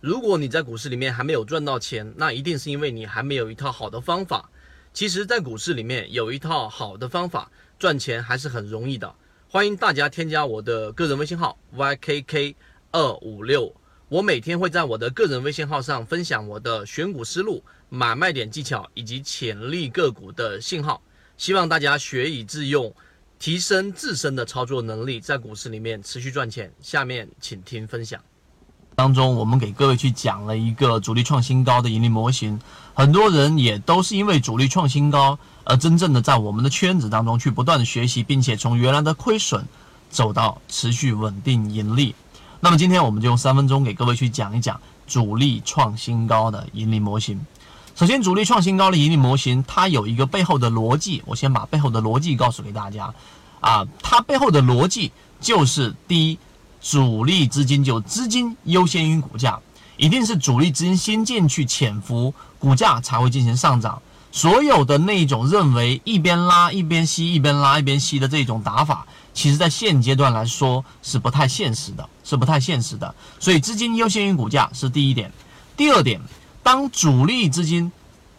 如果你在股市里面还没有赚到钱，那一定是因为你还没有一套好的方法。其实，在股市里面有一套好的方法，赚钱还是很容易的。欢迎大家添加我的个人微信号 ykk 二五六，我每天会在我的个人微信号上分享我的选股思路、买卖点技巧以及潜力个股的信号，希望大家学以致用，提升自身的操作能力，在股市里面持续赚钱。下面请听分享。当中，我们给各位去讲了一个主力创新高的盈利模型，很多人也都是因为主力创新高而真正的在我们的圈子当中去不断的学习，并且从原来的亏损走到持续稳定盈利。那么今天我们就用三分钟给各位去讲一讲主力创新高的盈利模型。首先，主力创新高的盈利模型，它有一个背后的逻辑，我先把背后的逻辑告诉给大家。啊，它背后的逻辑就是第一。主力资金就资金优先于股价，一定是主力资金先进去潜伏，股价才会进行上涨。所有的那种认为一边拉一边吸，一边拉一边吸的这种打法，其实在现阶段来说是不太现实的，是不太现实的。所以资金优先于股价是第一点。第二点，当主力资金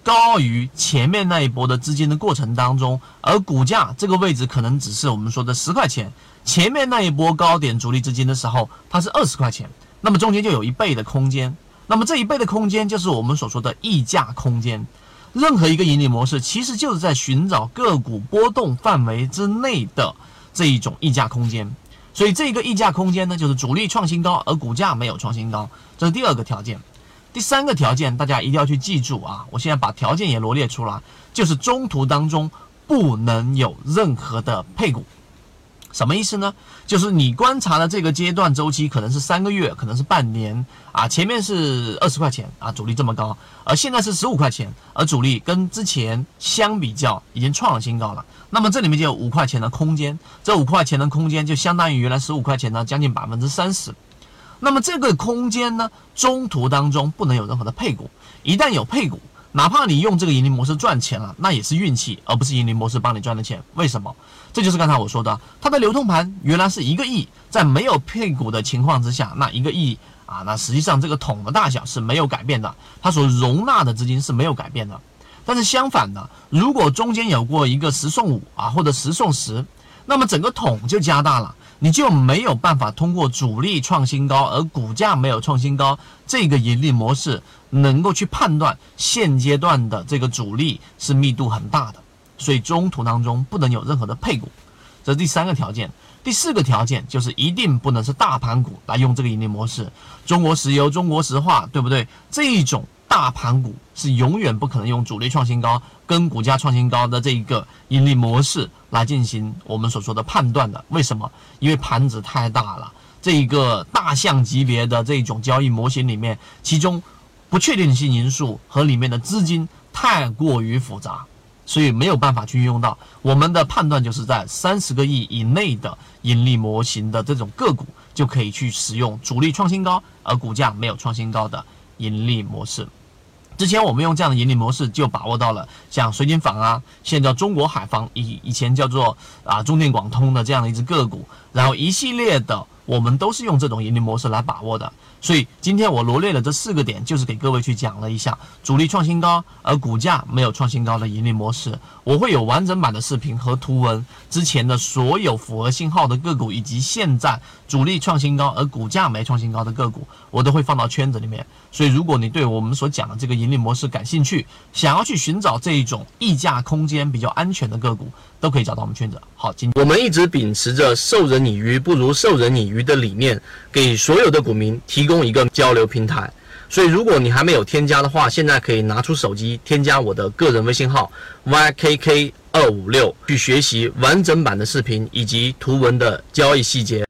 高于前面那一波的资金的过程当中，而股价这个位置可能只是我们说的十块钱。前面那一波高点主力资金的时候，它是二十块钱，那么中间就有一倍的空间。那么这一倍的空间就是我们所说的溢价空间。任何一个盈利模式，其实就是在寻找个股波动范围之内的这一种溢价空间。所以这个溢价空间呢，就是主力创新高，而股价没有创新高，这是第二个条件。第三个条件，大家一定要去记住啊！我现在把条件也罗列出来，就是中途当中不能有任何的配股。什么意思呢？就是你观察的这个阶段周期可能是三个月，可能是半年啊。前面是二十块钱啊，主力这么高，而现在是十五块钱，而主力跟之前相比较已经创了新高了。那么这里面就有五块钱的空间，这五块钱的空间就相当于原来十五块钱的将近百分之三十。那么这个空间呢，中途当中不能有任何的配股，一旦有配股。哪怕你用这个盈利模式赚钱了，那也是运气，而不是盈利模式帮你赚的钱。为什么？这就是刚才我说的，它的流通盘原来是一个亿，在没有配股的情况之下，那一个亿啊，那实际上这个桶的大小是没有改变的，它所容纳的资金是没有改变的。但是相反的，如果中间有过一个十送五啊，或者十送十，那么整个桶就加大了。你就没有办法通过主力创新高而股价没有创新高这个盈利模式，能够去判断现阶段的这个主力是密度很大的，所以中途当中不能有任何的配股，这是第三个条件。第四个条件就是一定不能是大盘股来用这个盈利模式，中国石油、中国石化，对不对？这一种。大盘股是永远不可能用主力创新高跟股价创新高的这一个盈利模式来进行我们所说的判断的。为什么？因为盘子太大了，这一个大象级别的这种交易模型里面，其中不确定性因素和里面的资金太过于复杂，所以没有办法去运用到。我们的判断就是在三十个亿以内的盈利模型的这种个股，就可以去使用主力创新高而股价没有创新高的盈利模式。之前我们用这样的盈利模式，就把握到了像水井坊啊，现在叫中国海防，以以前叫做啊中电广通的这样的一只个股，然后一系列的。我们都是用这种盈利模式来把握的，所以今天我罗列了这四个点，就是给各位去讲了一下主力创新高而股价没有创新高的盈利模式。我会有完整版的视频和图文，之前的所有符合信号的个股，以及现在主力创新高而股价没创新高的个股，我都会放到圈子里面。所以如果你对我们所讲的这个盈利模式感兴趣，想要去寻找这一种溢价空间比较安全的个股，都可以找到我们圈子。好，今我们一直秉持着授人以鱼不如授人以渔鱼的理念，给所有的股民提供一个交流平台。所以，如果你还没有添加的话，现在可以拿出手机添加我的个人微信号 ykk 二五六，去学习完整版的视频以及图文的交易细节。